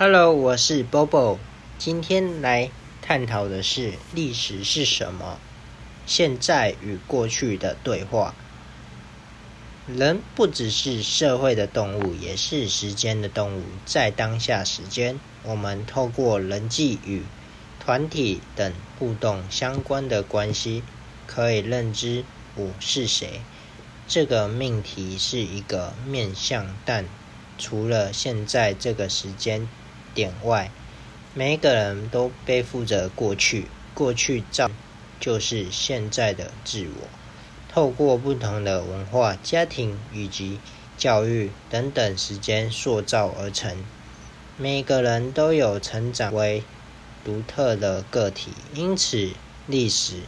Hello，我是 Bobo，今天来探讨的是历史是什么？现在与过去的对话。人不只是社会的动物，也是时间的动物。在当下时间，我们透过人际与团体等互动相关的关系，可以认知我是谁。这个命题是一个面向，但除了现在这个时间点外，每一个人都背负着过去，过去造就是现在的自我。透过不同的文化、家庭以及教育等等时间塑造而成，每个人都有成长为独特的个体，因此历史